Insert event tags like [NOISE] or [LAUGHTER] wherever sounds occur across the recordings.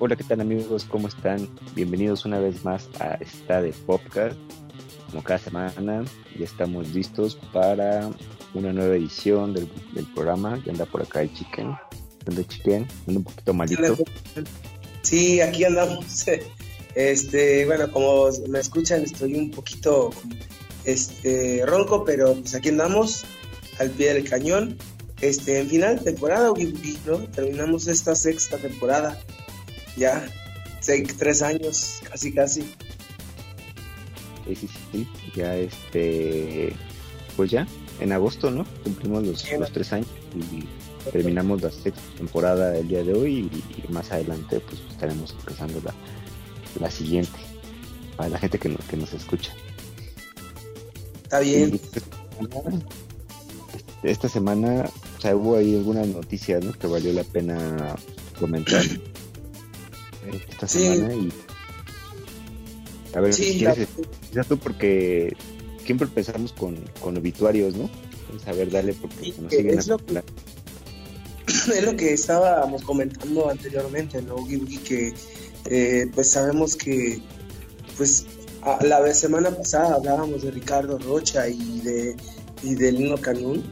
Hola, ¿qué tal amigos? ¿Cómo están? Bienvenidos una vez más a esta de Podcast. Como cada semana, ya estamos listos para una nueva edición del, programa. Ya anda por acá el Chicken. ¿Dónde Chicken? Anda un poquito malito. Sí, aquí andamos. [LAUGHS] Este, bueno, como me escuchan, estoy un poquito este, ronco, pero pues aquí andamos al pie del cañón. Este, en final temporada, ¿no? Terminamos esta sexta temporada ya, seis, tres años, casi, casi. Sí, sí, sí, ya este, pues ya, en agosto, ¿no? Cumplimos los, tres años y terminamos la sexta temporada el día de hoy y, más adelante pues estaremos empezando la, la siguiente para la gente que, que nos escucha. Está bien. esta semana, o sea, hubo ahí algunas noticias, ¿no? Que valió la pena comentar. Esta semana y a ver, si quieres, tú porque siempre empezamos con, con obituarios, ¿no? a ver, dale porque nos siguen es, lo que, [CLEARS THROAT] es lo que estábamos comentando anteriormente, ¿no, Que eh, pues sabemos que pues la semana pasada hablábamos de Ricardo Rocha y de y de Lino Canún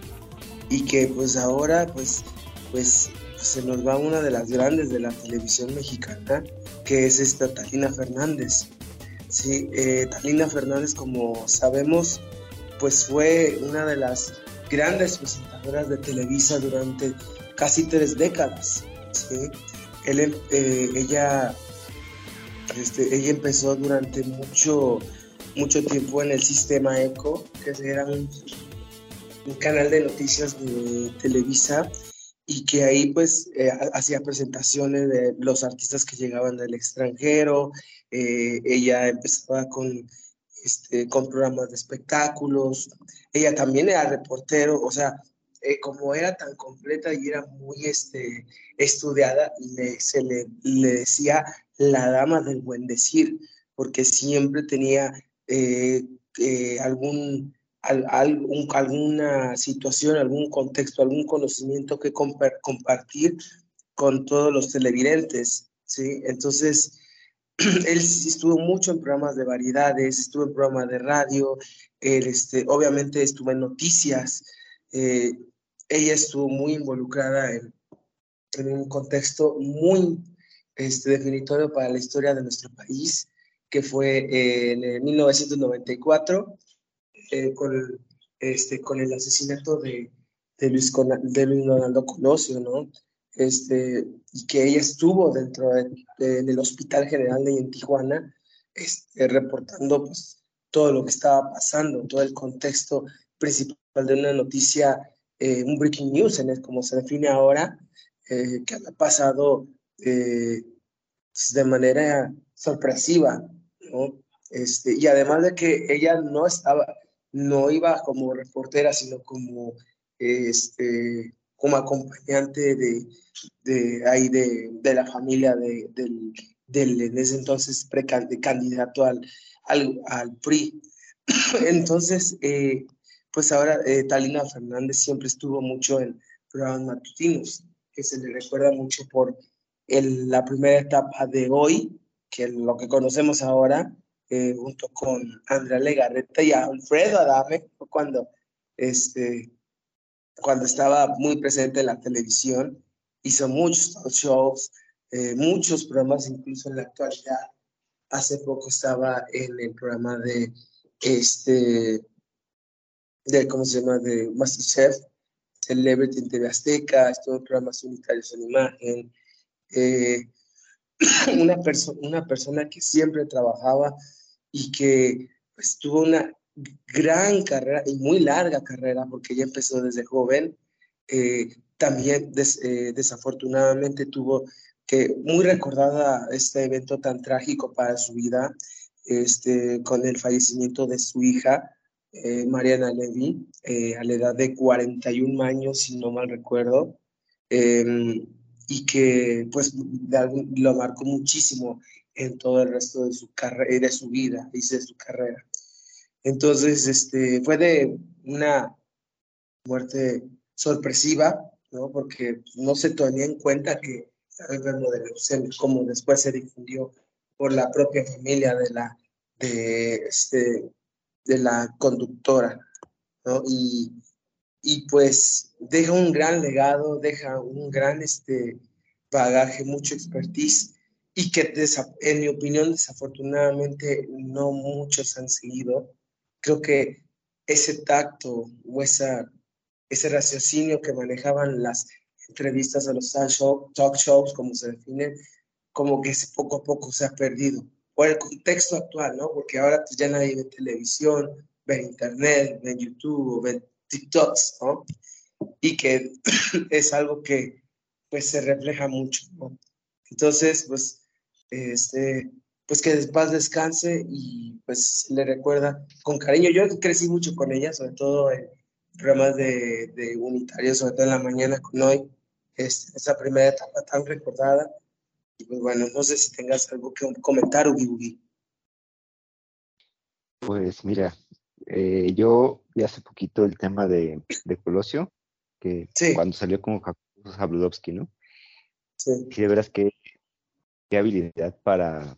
y que pues ahora pues pues se nos va una de las grandes de la televisión mexicana, que es esta Talina Fernández. Sí, eh, Talina Fernández, como sabemos, pues fue una de las grandes presentadoras de Televisa durante casi tres décadas. ¿sí? Em, eh, ella, este, ella empezó durante mucho, mucho tiempo en el sistema ECO, que era un canal de noticias de Televisa y que ahí pues eh, hacía presentaciones de los artistas que llegaban del extranjero, eh, ella empezaba con, este, con programas de espectáculos, ella también era reportero, o sea, eh, como era tan completa y era muy este, estudiada, se le, le, decía la dama del buen decir, porque siempre tenía algún alguna situación, algún contexto, algún conocimiento que compartir con todos los televidentes, ¿sí? Entonces, [CLEARS THROAT] él estuvo mucho en programas de variedades, estuvo en programas de radio, él este, obviamente estuvo en noticias, eh, ella estuvo muy involucrada en, en un contexto muy este, definitorio para la historia de nuestro país, que fue en 1994 eh, con, este, con el asesinato de, de Luis, de Luis Donaldo Colosio, ¿no? Este, y que ella estuvo dentro del Hospital General de en Tijuana, este, reportando pues, todo lo que estaba pasando, todo el contexto principal de una noticia, eh, un breaking news, en el, como se define ahora, eh, que ha pasado pues, de manera sorpresiva, ¿no? Este, y además de que ella no estaba, no iba como reportera, sino como, este, como acompañante de, de ahí de, de, la familia de, del, del, en ese entonces candidato al, al, al, PRI. [CLEARS THROAT] Entonces, eh, pues ahora eh, Talina Fernández siempre estuvo mucho en programas matutinos, que se le recuerda mucho por el, la primera etapa de hoy, que lo que conocemos ahora, eh, junto con Andrea Legarreta y Alfredo Adame, cuando, este, cuando estaba muy presente en la televisión, hizo muchos shows, eh, muchos programas, incluso en la actualidad. Hace poco estaba en el programa de, este, de ¿cómo se llama?, de Masterchef, Celebrity en TV Azteca, estuvo en programas unitarios en imagen. Eh, [COUGHS] una, persona una persona que siempre trabajaba y que pues, tuvo una gran carrera y muy larga carrera porque ella empezó desde joven. Eh, también eh, desafortunadamente tuvo que muy recordada este evento tan trágico para su vida, este, con el fallecimiento de su hija, eh, Mariana Levy, a la edad de 41 años, si no mal recuerdo, em, y que pues lo marcó muchísimo en todo el resto de su carrera, de su vida de su carrera. Entonces, este, fue de una muerte sorpresiva, ¿no? Porque no se tenía en cuenta que enfermo de leucemia, como después se difundió por la propia familia de la, de, este, de la conductora, ¿no? Y, y pues deja un gran legado, deja un gran este, bagaje, mucho expertise y que en mi opinión desafortunadamente no muchos han seguido. Creo que ese tacto o esa, ese raciocinio que manejaban las entrevistas a los talk, shows, como se definen, como que poco a poco se ha perdido. Por el contexto actual, ¿no? Porque ahora pues, ya nadie ve televisión, ve internet, ve YouTube, ve TikToks, ¿no? Y que [CLEARS THROAT] es algo que pues se refleja mucho, ¿no? Entonces, pues, este, pues que paz descanse y pues le recuerda con cariño. Yo crecí mucho con ella, sobre todo en programas de, de unitarios, sobre todo en la mañana con hoy, este, esa primera etapa tan recordada. Y pues bueno, no sé si tengas algo que comentar, Ugi Ugi. Pues mira, eh, yo ya hace poquito el tema de, de Colosio, que cuando salió como Jabludowski, ¿no? Sí. Y de veras que qué habilidad para,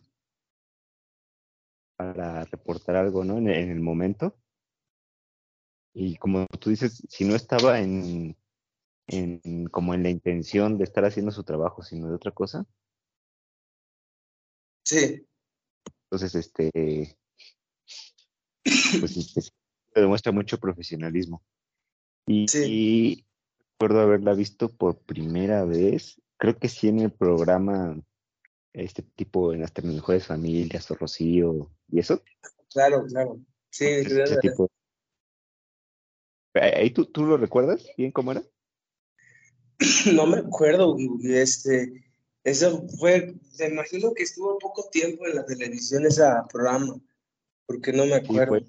para reportar algo, ¿no? En, el momento. Y como tú dices, si no estaba en, en, como en la intención de estar haciendo su trabajo, sino de otra cosa. Sí. Entonces, este, pues este, demuestra mucho profesionalismo. Y, sí. y recuerdo haberla visto por primera vez, creo que sí en el programa este tipo en las mejores familias o Rocío y eso. Claro, claro. Sí, tipo. ¿Ahí tú, tú lo recuerdas bien cómo era? [CLEARS THROAT] No me acuerdo, este, eso fue, me imagino que estuvo poco tiempo en la televisión ese programa, porque no me acuerdo.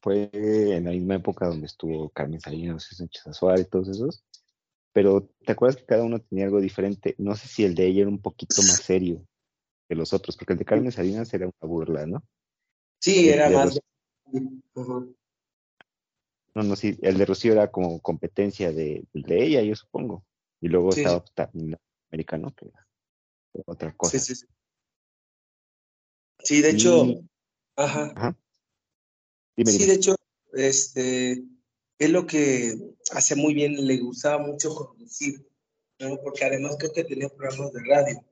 fue, en la misma época donde estuvo Carmen Salinas, Sánchez Azuara y todos esos pero ¿te acuerdas que cada uno tenía algo diferente? No sé si el de ella era un poquito más serio que los otros, porque el de Carmen Salinas era una burla, ¿no? Sí, era más. No, no, sí, el de Rocío era como competencia de, de ella, yo supongo. Y luego estaba también americano, que era otra cosa. Sí, sí, sí. Sí, de hecho, ajá. ajá. sí, de hecho, este, es lo que hace muy bien, le gustaba mucho conducir, porque además creo que tenía programas de radio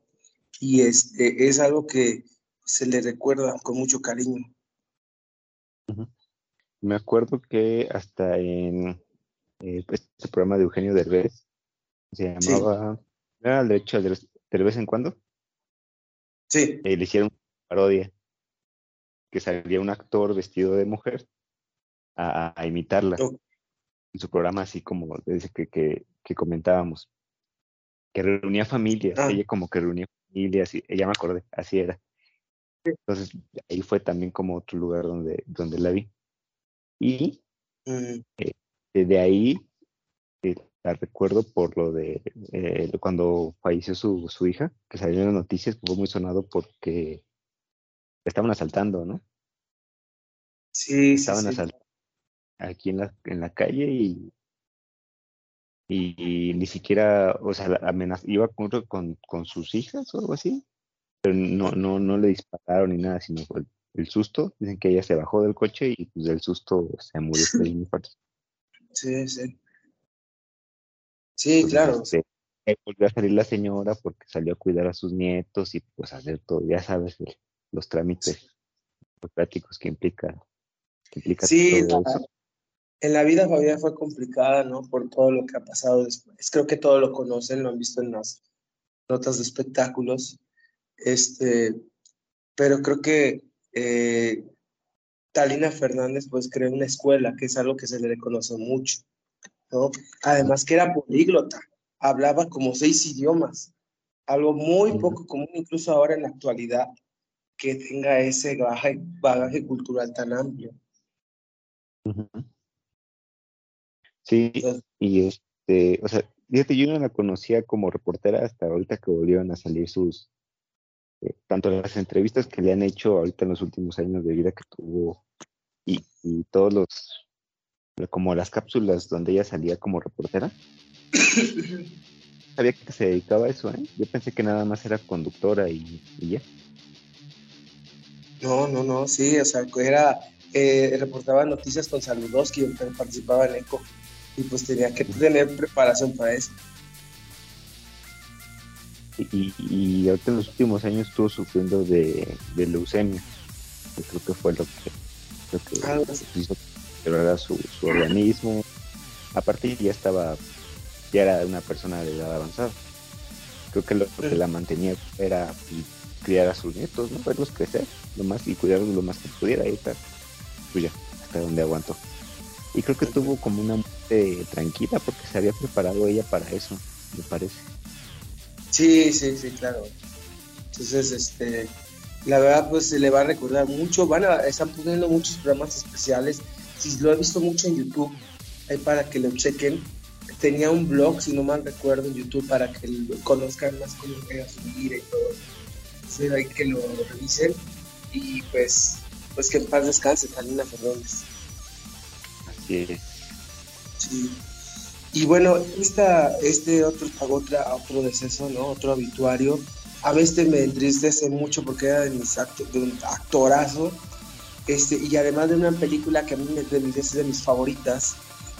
y este, es algo que se le recuerda con mucho cariño. Me acuerdo que hasta en eh, este programa de Eugenio Derbez se llamaba, ¿era el derecho de, de vez en cuando? Sí. Eh, le hicieron parodia que salía un actor vestido de mujer a, imitarla en su programa, así como desde que, que, que comentábamos, que reunía familias, ah. ella como que reunía familias, y ella me acordé, así era. Entonces ahí fue también como otro lugar donde, donde la vi. Y mm. eh, desde ahí eh, la recuerdo por lo de eh, cuando falleció su, su hija, que salió en las noticias, que fue muy sonado porque estaban asaltando, ¿no? Sí, estaban sí, asaltando aquí en la, en la calle y, y, ni siquiera, o sea, amenaz iba con, con, con, sus hijas o algo así, pero no, no, no le dispararon ni nada, sino el, el susto. Dicen que ella se bajó del coche y pues del susto se murió. [LAUGHS] Sí, sí. Sí, claro. Este, volvió a salir la señora porque salió a cuidar a sus nietos y pues hacer todo, ya sabes, los trámites burocráticos que implica, que implica sí, todo eso en la vida familiar fue complicada, ¿no? Por todo lo que ha pasado después. Creo que todos lo conocen, lo han visto en las notas de espectáculos. Este, pero creo que eh, Talina Fernández pues creó una escuela, que es algo que se le reconoce mucho, ¿no? Además que era políglota, hablaba como seis idiomas, algo muy poco común incluso ahora en la actualidad, que tenga ese bagaje, bagaje cultural tan amplio. Sí, y este, o sea, fíjate, yo no la conocía como reportera hasta ahorita que volvieron a salir sus, eh, tanto las entrevistas que le han hecho ahorita en los últimos años de vida que tuvo y, y todos los, como las cápsulas donde ella salía como reportera. [COUGHS] sabía que se dedicaba a eso, ¿eh? Yo pensé que nada más era conductora y, ya. No, no, no, sí, o sea, era, eh, reportaba noticias con Saludowski, participaba en ECO, y pues tenía que tener preparación para eso. Y, y, ahorita en los últimos años estuvo sufriendo de, leucemia. Yo creo que fue lo que, lo que ah, hizo su, su organismo. Aparte ya estaba ya era una persona de edad avanzada. Creo que lo que la mantenía era criar a sus nietos, ¿no? Verlos crecer lo más y cuidarlos lo más que pudiera y estar, pues ya, hasta donde aguantó. Y creo que tuvo como una muerte tranquila porque se había preparado ella para eso, me parece. Sí, sí, sí, claro. Entonces, este, la verdad, pues se le va a recordar mucho. Van a, están poniendo muchos programas especiales. Si lo he visto mucho en YouTube, ahí para que lo chequen tenía un blog, si no mal recuerdo, en YouTube para que conozcan más cómo era su vida y todo. Entonces hay que lo revisen y pues, pues que en paz descanse, Talina Fernández. Así es. Sí. Y bueno, esta, este otro, otra, otro deceso, ¿no? Otro habituario. A veces me entristece mucho porque era de, mis actos, de un actorazo. Este, y además de una película que a mí me, de, de mis favoritas,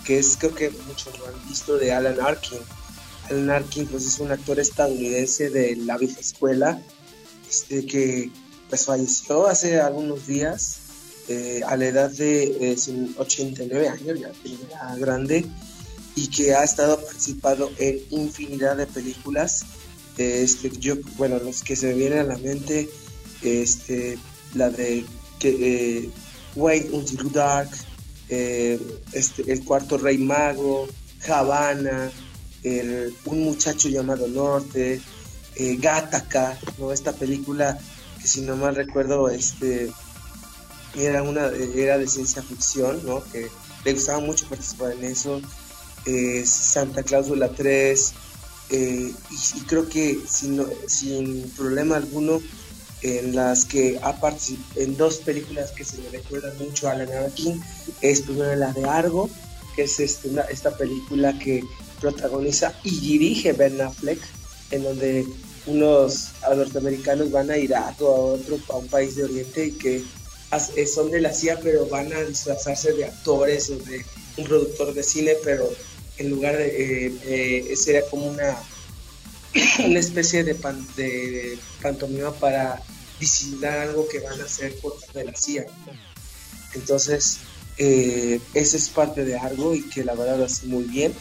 que es creo que muchos lo han visto de Alan Arkin. Alan Arkin pues es un actor estadounidense de la vieja escuela este, que pues falleció hace algunos días eh, a la edad de 89 eh, años, ya grande, y que ha estado participando en infinidad de películas. Este, yo, bueno, los que se me vienen a la mente, este, la de que, eh, Wait Until Dark, eh, este, El Cuarto Rey Mago, Havana, Un Muchacho llamado Norte, eh, Gataca, ¿no? esta película que si no mal recuerdo este, era, una, era de ciencia ficción, ¿no? que le gustaba mucho participar en eso, eh, Santa Cláusula 3, y, y, creo que sin, sin problema alguno en las que ha participado en dos películas que se le recuerdan mucho a Alan Arkin. Es primero la de Argo, que es este, esta película que protagoniza y dirige Ben Affleck, en donde unos norteamericanos van a Irak o a otro a un país de Oriente y que eh, son de la CIA, pero van a disfrazarse de actores o de un productor de cine, pero en lugar de eh, eh, sería como una [COUGHS] una especie de pantomima para disimular algo que van a hacer por de la CIA. Entonces, eh, es parte de algo y que la verdad lo hace muy bien.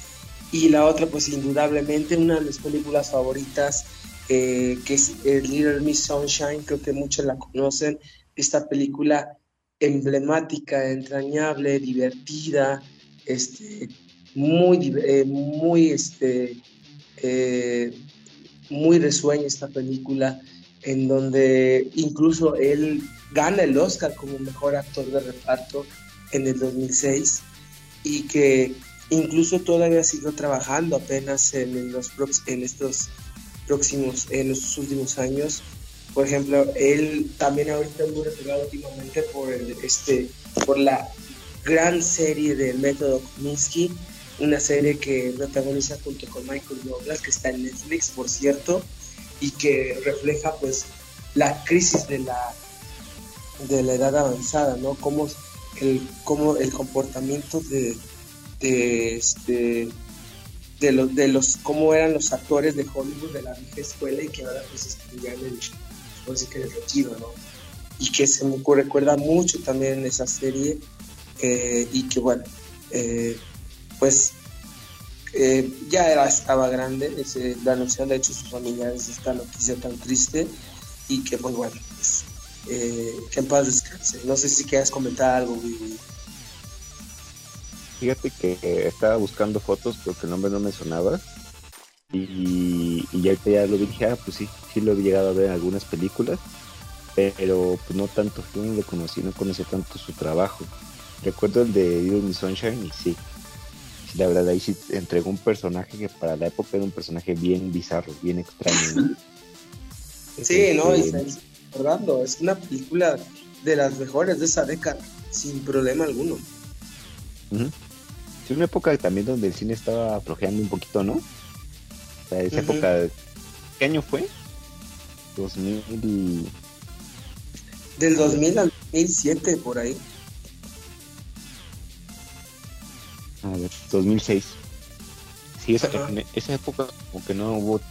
Y la otra, pues indudablemente, una de mis películas favoritas, eh, que es Little Miss Sunshine, creo que muchos la conocen, esta película emblemática, entrañable, divertida, este, muy, eh, muy, este, muy resueña esta película, en donde incluso él gana el Oscar como mejor actor de reparto en el 2006 y que incluso todavía sigo trabajando apenas en, los, en estos próximos, en los últimos años. Por ejemplo, él también ahorita muy recordado últimamente por, el, este, por la gran serie del método Kominsky, una serie que protagoniza junto con Michael Douglas, que está en Netflix, por cierto, y que refleja pues la crisis de la, de la edad avanzada, ¿no? Cómo el, cómo el comportamiento de, de, este, de, los, cómo eran los actores de Hollywood de la vieja escuela y que ahora pues en el, pues, que el retiro, ¿no? Y que se me recuerda mucho también esa serie eh, y que bueno, eh, pues eh, ya era, estaba grande, la noción de hecho sus familiares esta noticia tan triste y que pues bueno, pues, eh, que en paz descanse. No sé si quieras comentar algo, Fíjate que estaba buscando fotos porque el nombre no me sonaba y, y ya, ya lo dije, ah, pues sí, sí lo he llegado a ver en algunas películas, pero pues no tanto, no lo conocí, no conocí tanto su trabajo. Recuerdo el de Little Sunshine y sí, la verdad ahí sí entregó un personaje que para la época era un personaje bien bizarro, bien extraño. Sí, no, este, y recordando, es una película de las mejores de esa década, sin problema alguno. Es una época también donde el cine estaba aflojeando un poquito, ¿no? esa época, ¿qué año fue? 2000 y... Del 2000 al 2007, por ahí. A ver, 2006. Sí, esa, en esa época como que no hubo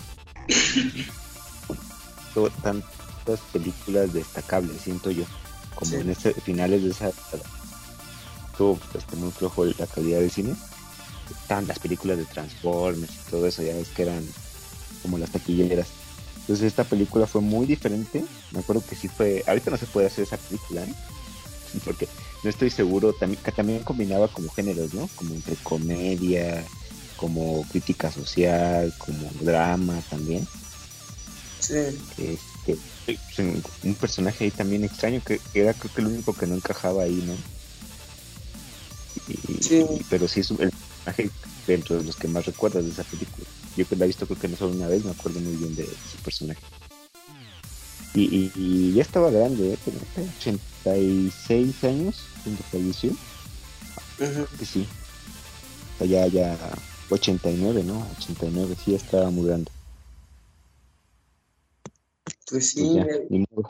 [COUGHS] tantas películas destacables, siento yo, como en ese, finales de esa estuvo este, muy flojo la calidad de cine. Estaban las películas de Transformers y todo eso, ya ves que eran como las taquilleras. Entonces esta película fue muy diferente. Me acuerdo que sí fue. Ahorita no se puede hacer esa película, ¿eh? [LAUGHS] porque no estoy seguro. También, también combinaba como géneros, ¿no? Como entre comedia, como crítica social, como drama también. Sí. Este, pues, un personaje ahí también extraño que era creo que el único que no encajaba ahí, ¿no? sí. pero sí es el personaje dentro de los que más recuerdas de esa película. Yo que la he visto creo que no solo una vez, me acuerdo muy bien de su personaje. Y, ya estaba grande, ¿eh? 86 años cuando falleció. Que sí. ya, ya, 89, ¿no? 89, sí, estaba muy grande. Pues sí, pues,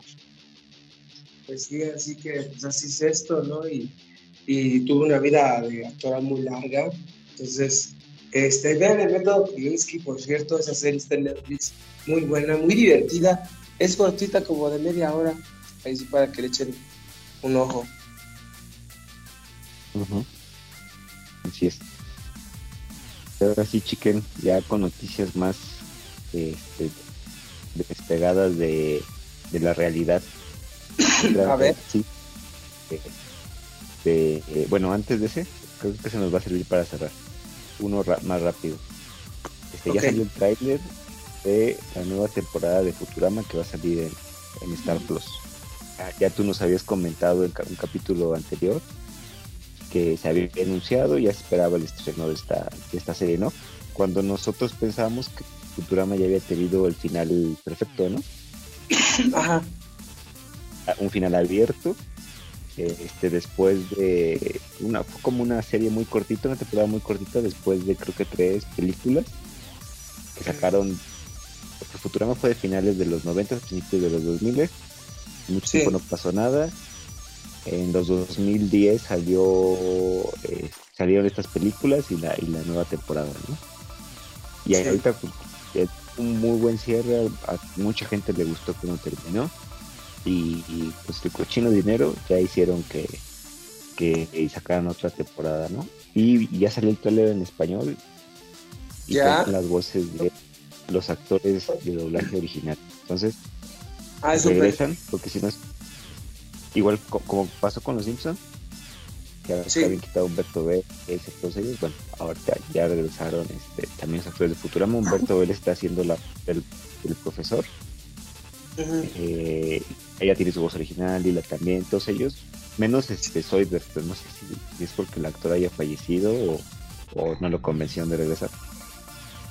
pues sí, así que pues así es esto, ¿no? Y, y tuvo una vida de actora muy larga. Entonces, este, vean el método Kolinsky, por cierto, esa serie está en Netflix, muy buena, muy divertida. Es cortita, como de media hora. Ahí sí, para que le echen un ojo. Así es. Ahora sí, chiquen, ya con noticias más este, despegadas de, de la realidad. [COUGHS] A ver. Sí. Eh, bueno, antes de ese, creo que se nos va a servir para cerrar. Uno más rápido. Este, Ya salió el tráiler de la nueva temporada de Futurama que va a salir en, Star Plus. Ya, tú nos habías comentado en un capítulo anterior que se había anunciado, ya se esperaba el estreno de esta, de esta serie, ¿no? Cuando nosotros pensábamos que Futurama ya había tenido el final perfecto, ¿no? [COUGHS] Ajá. Un final abierto este después de una fue como una serie muy cortita una temporada muy cortita después de creo que tres películas que sacaron porque Futurama fue de finales de los 90 principios de los 2000 mucho tiempo no pasó nada en los 2010 salió eh, salieron estas películas y la y la nueva temporada ¿no? y ahorita pues, es un muy buen cierre a mucha gente le gustó cómo terminó y, pues el cochino dinero ya hicieron que, que sacaran otra temporada, ¿no? Y, ya salió el trailer en español y ¿Ya? las voces de los actores de doblaje original. Entonces, ah, regresan, porque si no es igual como pasó con los Simpsons, que habían quitado Humberto B, ese, todos ellos, bueno, ahora ya, regresaron este, también los actores de Futurama. Humberto B está haciendo la, el, el profesor eh, ella tiene su voz original y la también, todos ellos, menos este Soy pero no sé si, es porque el actor haya fallecido o, no lo convencieron de regresar.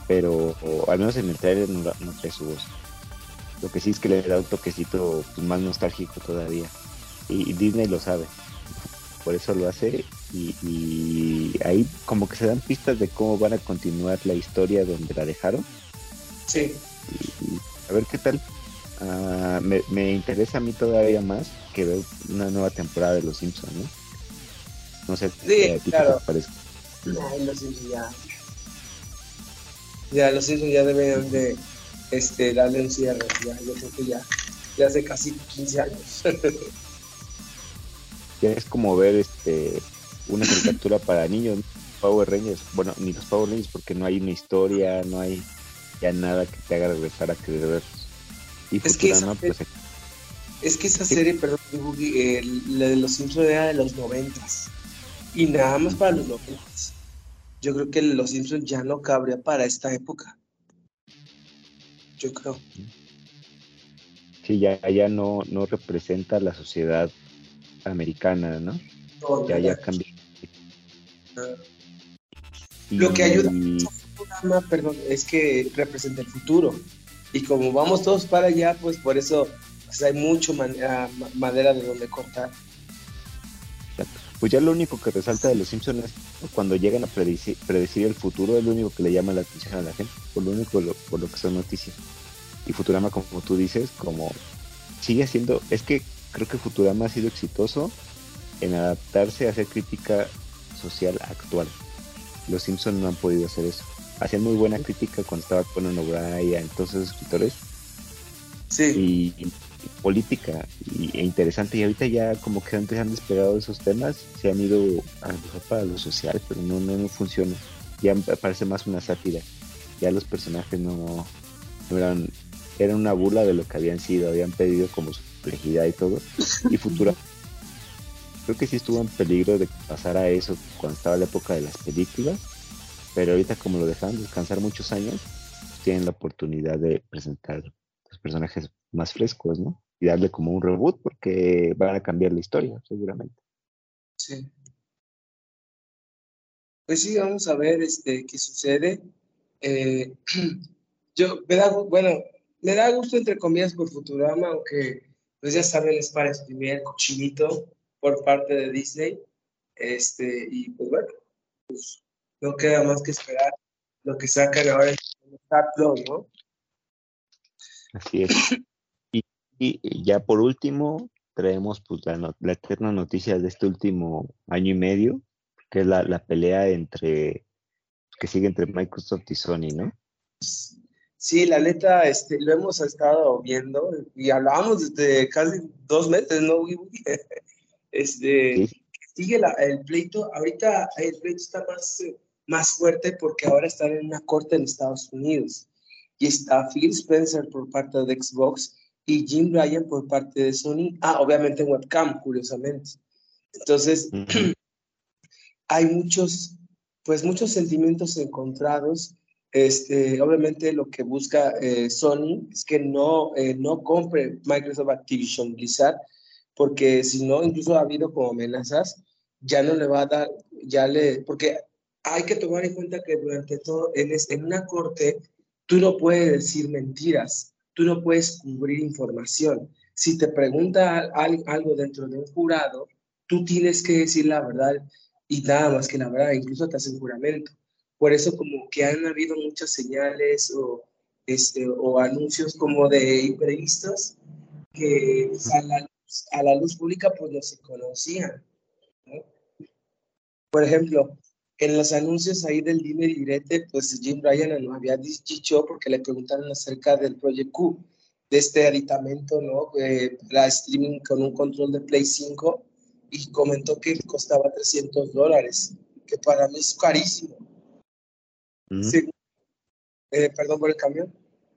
Pero al menos en el trailer no, trae su voz. Lo que sí es que le da un toquecito pues, más nostálgico todavía. Y, Disney lo sabe. Por eso lo hace. Y, ahí como que se dan pistas de cómo van a continuar la historia donde la dejaron. Sí. a ver qué tal. Ah, me, interesa a mí todavía más que ver una nueva temporada de Los Simpsons, ¿no? No sé sí, claro. te parece. los Simpsons ya. Ya, los Simpsons ya deben de este, darle un cierre. Ya, yo creo que ya, ya hace casi 15 años. [LAUGHS] ya es como ver este una caricatura para niños, Power Rangers. Bueno, ni los Power Rangers porque no hay una historia, no hay ya nada que te haga regresar a querer ver es que esa, pues, es que esa serie, perdón, la de los Simpsons era de los noventas. Y nada más para los noventas. Yo creo que los Simpsons ya no cabría para esta época. Yo creo. Sí, ya, ya no, no representa la sociedad americana, ¿no? ya, ya cambió. Lo que ayuda programa, perdón, es que representa el futuro. Y como vamos todos para allá, pues por eso pues, hay mucho ah, madera de donde cortar. Pues ya lo único que resalta de los Simpsons es cuando llegan a predecir, predecir, el futuro, es lo único que le llama la atención a la gente, por lo único por lo que son noticias. Y Futurama, como tú dices, como sigue siendo, es que creo que Futurama ha sido exitoso en adaptarse a hacer crítica social actual. Los Simpsons no han podido hacer eso. Hacían muy buena crítica cuando estaba Conan O'Brien, todos esos escritores. Sí. Y, política y, e interesante. Y ahorita ya como que antes han despegado esos temas, se han ido a lo para lo social, pero no, no, no funciona. Ya parece más una sátira. Ya los personajes no, no eran, eran una burla de lo que habían sido, habían pedido como su complejidad y todo. Y Futura [LAUGHS] creo que sí estuvo en peligro de pasar a eso cuando estaba la época de las películas, pero ahorita como lo dejaron descansar muchos años, pues tienen la oportunidad de presentar los personajes más frescos, ¿no? Y darle como un reboot porque van a cambiar la historia, seguramente. Sí. Pues sí, vamos a ver este, qué sucede. Eh, [CLEARS THROAT] yo, me da, bueno, me da gusto entre comillas por Futurama, aunque pues ya saben, es para exprimir el cochinito por parte de Disney. Este, y pues bueno, pues no queda más que esperar lo que sacan ahora en Star Plus, ¿no? Así es. [CLEARS THROAT] y, ya por último, traemos pues la, la, eterna noticia de este último año y medio, que es la, la pelea entre que sigue entre Microsoft y Sony, ¿no? Sí, la neta, este, lo hemos estado viendo y hablábamos desde casi dos meses, ¿no? [LAUGHS] Este, sigue el pleito, ahorita el pleito está más, más fuerte porque ahora están en una corte en Estados Unidos y está Phil Spencer por parte de Xbox y Jim Ryan por parte de Sony, ah, obviamente en webcam, curiosamente. Entonces, [CLEARS THROAT] hay muchos, pues muchos sentimientos encontrados. Este, obviamente lo que busca eh, Sony es que no, eh, no compre Microsoft Activision Blizzard, porque si no, incluso ha habido como amenazas, ya no le va a dar, ya le, porque hay que tomar en cuenta que durante todo, en, en una corte, tú no puedes decir mentiras, tú no puedes cubrir información. Si te pregunta algo dentro de un jurado, tú tienes que decir la verdad y nada más que la verdad, incluso te hacen juramento. Por eso como que han habido muchas señales o, este, o anuncios como de imprevistos que salen a la luz pública pues no se conocían. Por ejemplo, en los anuncios ahí del Dime Direte, pues Jim Ryan nos había dicho porque le preguntaron acerca del Project Q, de este aditamento, ¿no? Eh, para streaming con un control de Play 5 y comentó que costaba 300 dólares, que para mí es carísimo. Eh, perdón por el cambio.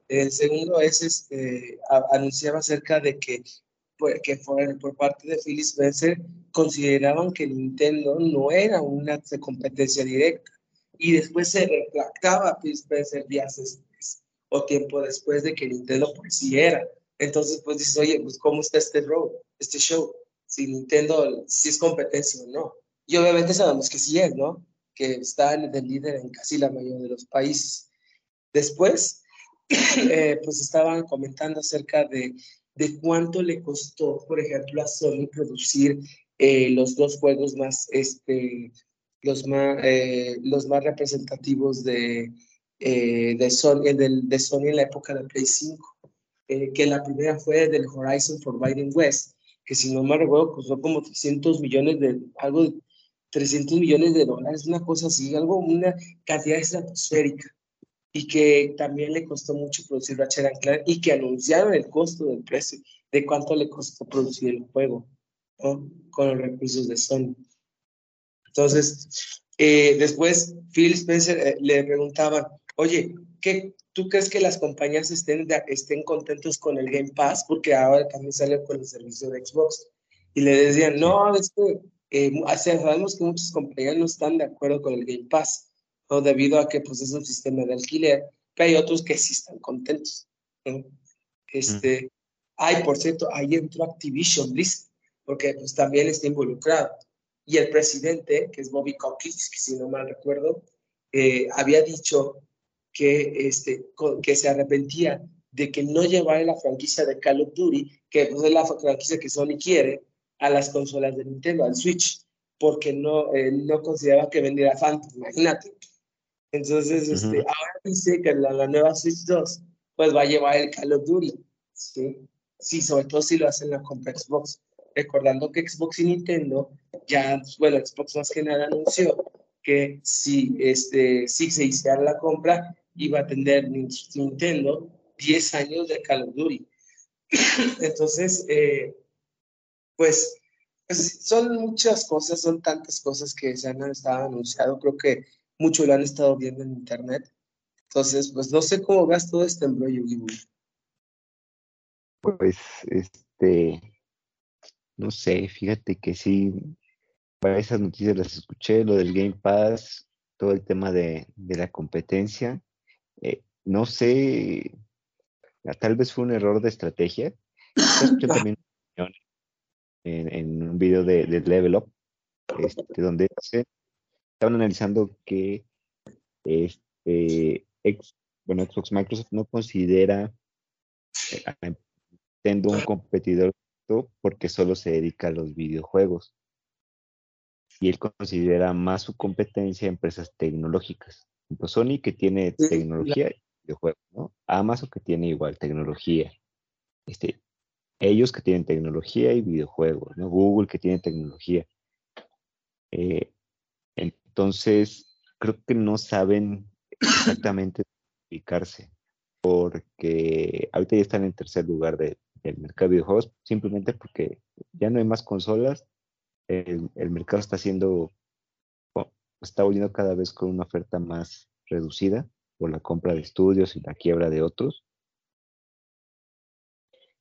El segundo es, este, anunciaba acerca de que que fueron por parte de Phil Spencer consideraban que Nintendo no era una competencia directa y después se retractaba Phil Spencer días después o tiempo después de que Nintendo pues sí era. Entonces pues dices, oye, pues ¿cómo está este road, este show? Si Nintendo si es competencia o no. Y obviamente sabemos que sí es, ¿no? Que está de líder en casi la mayoría de los países. Después, [CLEARS THROAT] eh, pues estaban comentando acerca de de cuánto le costó, por ejemplo, a Sony producir eh, los dos juegos más, este, los más, eh, los más representativos de, eh, de, Sony, de Sony en la época de Play 5, que la primera fue del Horizon Forbidden West, que si no me recuerdo costó como 300 millones de, algo de 300 millones de dólares, una cosa así, algo, una cantidad estratosférica y que también le costó mucho producir Ratchet Clank y que anunciaron el costo del precio, de cuánto le costó producir el juego con los recursos de Sony. Entonces, eh, después Phil Spencer eh, le preguntaba, oye, ¿qué, ¿tú crees que las compañías estén, estén contentos con el Game Pass? Porque ahora también sale con el servicio de Xbox. Y le decían, no, es que eh, sabemos que muchas compañías no están de acuerdo con el Game Pass o debido a que pues, es un sistema de alquiler, pero hay otros que sí están contentos. Este, Hay, por cierto, ahí entró Activision Blizzard, porque pues, también está involucrado. Y el presidente, que es Bobby que si no mal recuerdo, eh, había dicho que, este, que se arrepentía de que no llevara la franquicia de Call of Duty, que pues, es la franquicia que Sony quiere, a las consolas de Nintendo, al Switch porque no, eh, no consideraba que vendiera Phantom, imagínate. Entonces, este, ahora dice que la, la, nueva Switch 2 pues va a llevar el Call of Duty, ¿sí? Sí, sobre todo si lo hacen la compra Xbox. Recordando que Xbox y Nintendo ya, bueno, Xbox más que nada anunció que si, este, si se hiciera la compra, iba a tener Nintendo 10 años de Call of Duty. [CLEARS THROAT] Entonces, eh, pues, pues, son muchas cosas, son tantas cosas que se han estado anunciado. Creo que mucho lo han estado viendo en internet. Entonces, pues no sé cómo ves todo este embrollo, Pues, este, no sé, fíjate que sí, para esas noticias las escuché, lo del Game Pass, todo el tema de, la competencia. Eh, no sé, tal vez fue un error de estrategia. Yo [LAUGHS] también en, en un video de, Level Up, este, donde estaban analizando que este, bueno, Xbox Microsoft no considera eh, a Nintendo un competidor porque solo se dedica a los videojuegos. Y él considera más su competencia a empresas tecnológicas. Sony que tiene tecnología y videojuegos, ¿no? Amazon que tiene igual tecnología. Este, ellos que tienen tecnología y videojuegos, ¿no? Google que tiene tecnología. Eh, entonces, creo que no saben exactamente explicarse, porque ahorita ya están en tercer lugar del mercado de videojuegos, simplemente porque ya no hay más consolas, el, mercado está haciendo, está volviendo cada vez con una oferta más reducida por la compra de estudios y la quiebra de otros.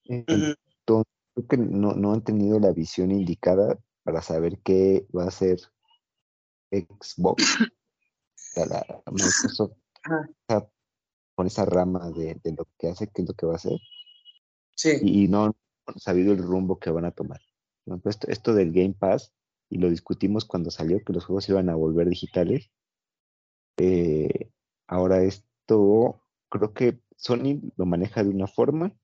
Entonces, creo que no, no han tenido la visión indicada para saber qué va a hacer Xbox la Microsoft [LAUGHS] con esa rama de, lo que hace, qué es lo que va a hacer. Sí. Y, no han sabido el rumbo que van a tomar. esto, esto, del Game Pass, y lo discutimos cuando salió que los juegos iban a volver digitales. Eh, ahora esto, creo que Sony lo maneja de una forma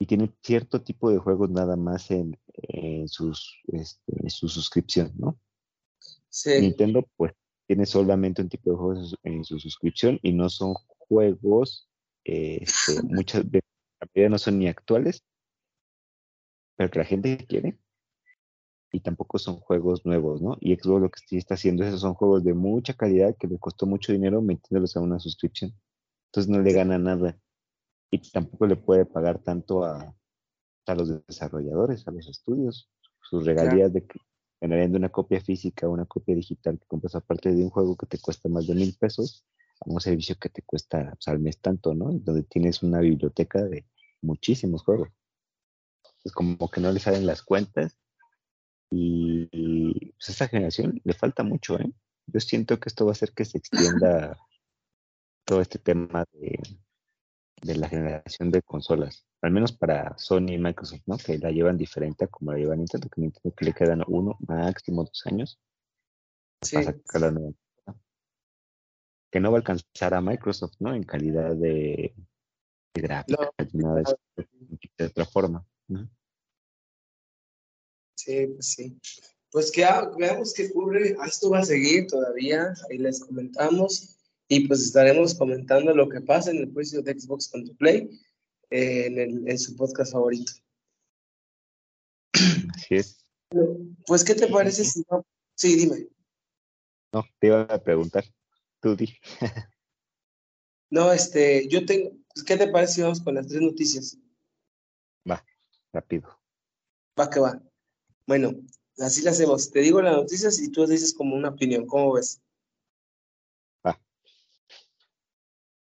y tiene cierto tipo de juegos nada más en, sus, este, en su suscripción, ¿no? Sí. Nintendo, pues, tiene solamente un tipo de juegos en su suscripción y no son juegos, este, [LAUGHS] muchas veces, la no son ni actuales, pero que la gente quiere. Y tampoco son juegos nuevos, ¿no? Y Xbox lo que sí está haciendo es son juegos de mucha calidad que le costó mucho dinero metiéndolos a una suscripción. Entonces no le gana nada. Y tampoco le puede pagar tanto a, a los desarrolladores, a los estudios, sus regalías de de una copia física o una copia digital que compras aparte de un juego que te cuesta más de mil pesos a un servicio que te cuesta pues, al mes tanto, ¿no? Donde tienes una biblioteca de muchísimos juegos. Es como que no le salen las cuentas y, y pues a esta generación le falta mucho, ¿eh? Yo siento que esto va a hacer que se extienda [LAUGHS] todo este tema de, de la generación de consolas, al menos para Sony y Microsoft, ¿no? Que la llevan diferente a como la lleva Nintendo, que Nintendo que le quedan uno, máximo dos años para sacar la nueva. Que no va a alcanzar a Microsoft, ¿no? En calidad de, gráfica, nada de, otra forma. Sí, pues sí. Pues que veamos qué ocurre. Esto va a seguir todavía. Ahí les comentamos y pues estaremos comentando lo que pasa en el juicio de Xbox con Play en, el, en, su podcast favorito. Así es. Pues, ¿qué te parece si no? Sí, dime. No, te iba a preguntar. Tú di. [LAUGHS] no, este, yo tengo. Pues, ¿Qué te parece si vamos con las tres noticias? Va, rápido. Va que va. Bueno, así lo hacemos. Te digo las noticias y tú dices como una opinión. ¿Cómo ves?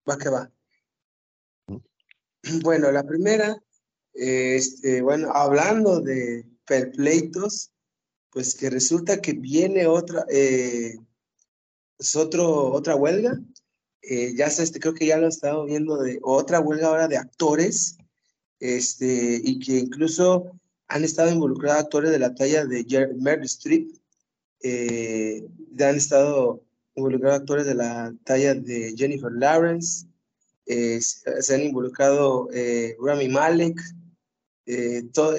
Va que va. [CLEARS THROAT] Bueno, la primera, este, bueno, hablando de perpleitos, pues que resulta que viene otra, eh, pues otro, otra huelga. Eh, ya sé, este, creo que ya lo he estado viendo de otra huelga ahora de actores, este, y que incluso han estado involucrados actores de la talla de Meryl Streep, eh, han estado involucrado actores de la talla de Jennifer Lawrence, eh, se han involucrado eh, Rami Malek, eh, todo,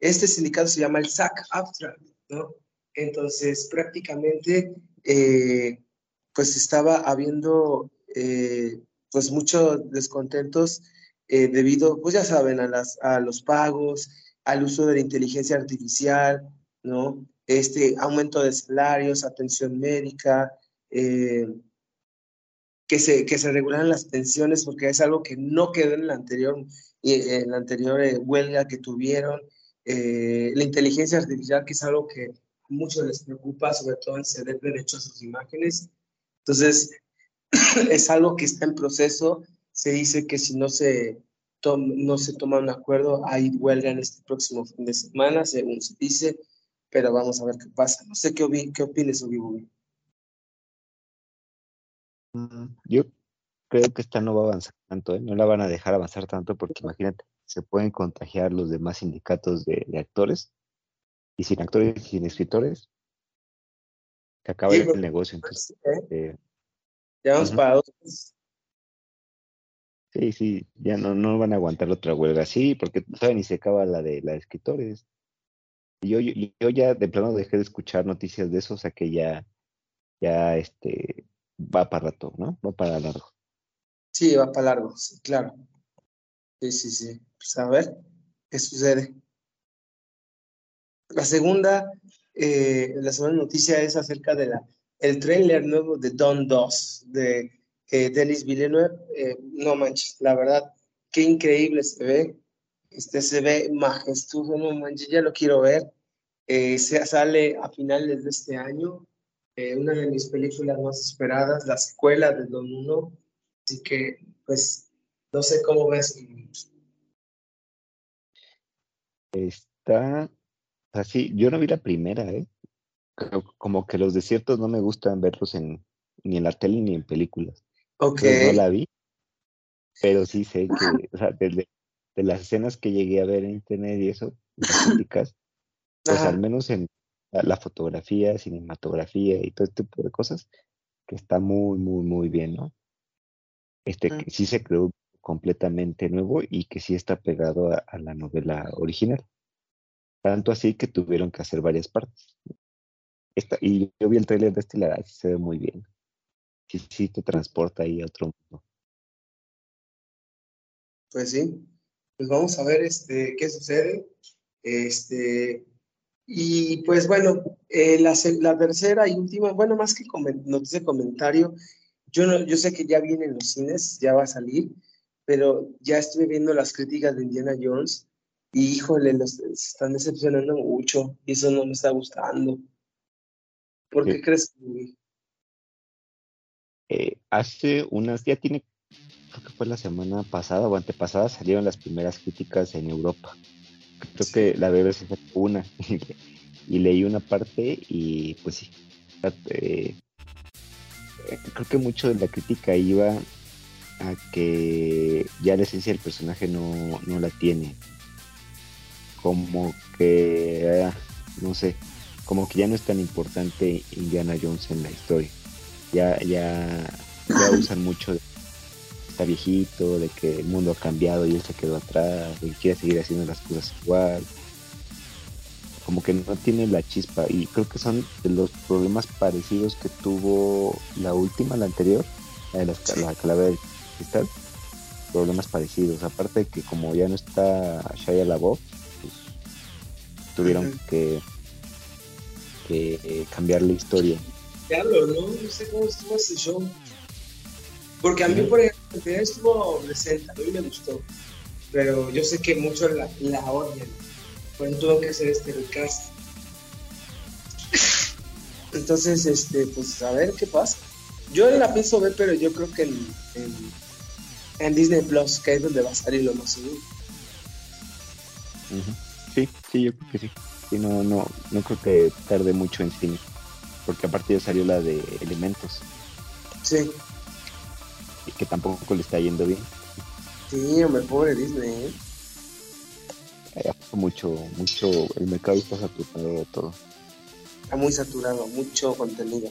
este sindicato se llama el SAC ¿no? Entonces, prácticamente, eh, pues estaba habiendo, eh, pues muchos descontentos eh, debido, pues ya saben, a, las, a los pagos, al uso de la inteligencia artificial, ¿no? Este aumento de salarios, atención médica, que se, que se regularan las pensiones, porque es algo que no quedó en la anterior, en la anterior huelga que tuvieron. la inteligencia artificial, que es algo que mucho les preocupa, sobre todo en ceder derecho a sus imágenes. Entonces, [CLEARS THROAT] es algo que está en proceso. Se dice que si no se, no se toma un acuerdo, hay huelga en este próximo fin de semana, según se dice, pero vamos a ver qué pasa. No sé qué, qué opines, Obi Yo creo que esta no va a avanzar tanto, ¿eh? no la van a dejar avanzar tanto porque imagínate, se pueden contagiar los demás sindicatos de actores y sin actores y sin escritores, se acaba el negocio. Entonces, eh, ya vamos para dos. Sí, sí, ya no, no van a aguantar otra huelga así, porque todavía ni se acaba la de la de escritores. Y yo, yo, ya de plano dejé de escuchar noticias de eso, o sea que ya, ya este, va para rato, ¿no? Va para largo. Sí, va para largo, sí, claro. Sí, sí, sí. Pues a ver, ¿qué sucede? La segunda, eh, la segunda noticia es acerca de la el trailer nuevo de Don 2 de eh, Denis Villeneuve. Eh, no manches, la verdad, qué increíble se ve. Este se ve majestuoso, no manches, ya lo quiero ver. se sale a finales de este año. Una de mis películas más esperadas, la secuela de Don 1. Así que, pues, no sé cómo ves. Está Así, yo no vi la primera, ¿eh? Como que los desiertos no me gustan verlos en, ni en la tele ni en películas. Ok. no la vi, pero sí sé que, o sea, desde de las escenas que llegué a ver en internet y eso, las críticas, pues al menos en la, fotografía, cinematografía y todo este tipo de cosas, que está muy, muy, muy bien, ¿no? Este, que sí se creó completamente nuevo y que sí está pegado a la novela original. Tanto así que tuvieron que hacer varias partes. y yo vi el trailer de este y se ve muy bien. Sí, sí te transporta ahí a otro mundo. Pues sí. Pues vamos a ver este, qué sucede. Este, y pues bueno, eh, la, la, tercera y última, bueno, más que noticia de comentario, yo, no, yo sé que ya viene en los cines, ya va a salir, pero ya estuve viendo las críticas de Indiana Jones y híjole, los están decepcionando mucho y eso no me está gustando. ¿Por qué crees eh, hace unas, ya tiene, creo que fue la semana pasada o antepasada, salieron las primeras críticas en Europa. Creo que la fue una [LAUGHS] y leí una parte y pues sí. Eh, creo que mucho de la crítica iba a que ya la esencia del personaje no, no la tiene como que, ah, no sé, como que ya no es tan importante Indiana Jones en la historia. Ya, ya, ya usan mucho de está viejito, de que el mundo ha cambiado y él se quedó atrás, de que quiere seguir haciendo las cosas igual. Como que no tiene la chispa y creo que son de los problemas parecidos que tuvo la última, la anterior, la de la calavera de cristal. Problemas parecidos, aparte de que como ya no está Shia LaBeouf, tuvieron que, que eh, cambiar la historia. Claro, no, no sé cómo estuvo ese show. Porque a mí, por ejemplo, estuvo presente, a mí me gustó. Pero yo sé que muchos la, la odian. Pues tuvo que hacer este recast. Entonces, este, pues a ver qué pasa. Yo la pienso ver, pero yo creo que en, en, Disney Plus, que es donde va a salir lo más seguro. Sí, sí, yo creo que sí. Sí, no, no, no creo que tarde mucho en cine. Porque aparte ya salió la de Elementos. Sí. Y que tampoco le está yendo bien. Sí, hombre, pobre Disney. ¿eh? mucho, mucho, el mercado está saturado de todo. Está muy saturado, mucho contenido.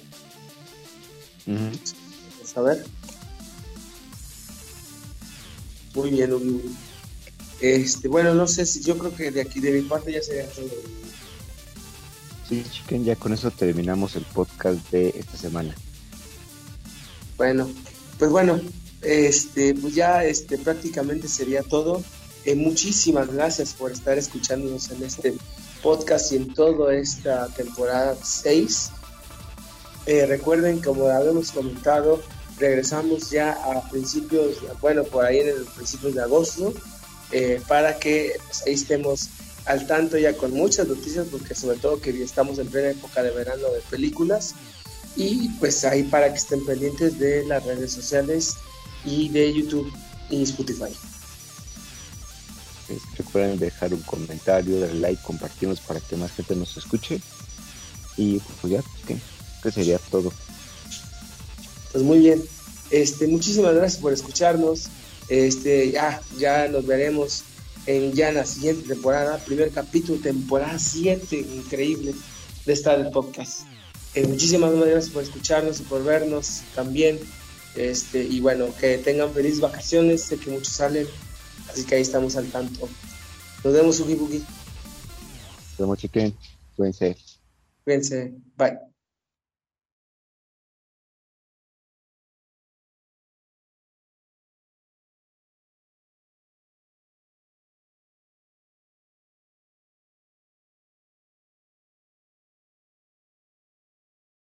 Pues a ver. Muy bien, bien. Este, bueno, no sé si yo creo que de aquí de mi parte ya sería todo. Sí, chicken, ya con eso terminamos el podcast de esta semana. Bueno, pues bueno, este, pues ya este, prácticamente sería todo. Eh, muchísimas gracias por estar escuchándonos en este podcast y en toda esta temporada 6. Eh, recuerden, como habíamos comentado, regresamos ya a principios, bueno, por ahí en el principios de agosto, eh, para que ahí estemos al tanto ya con muchas noticias, porque sobre todo que estamos en plena época de verano de películas, y pues ahí para que estén pendientes de las redes sociales y de YouTube y Spotify. Recuerden dejar un comentario, dar like, compartirnos para que más gente nos escuche. Y pues ya, que, sería todo. Pues muy bien. Este, muchísimas gracias por escucharnos. Este, ya, ya nos veremos en ya la siguiente temporada, primer capítulo, temporada 7, increíble, de esta del podcast. Eh, muchísimas gracias por escucharnos y por vernos también. Este, y bueno, que tengan felices vacaciones, sé que muchos salen, así que ahí estamos al tanto. Nos vemos, Ugi Bugi. Nos vemos, chiquen. Cuídense. Cuídense. Bye.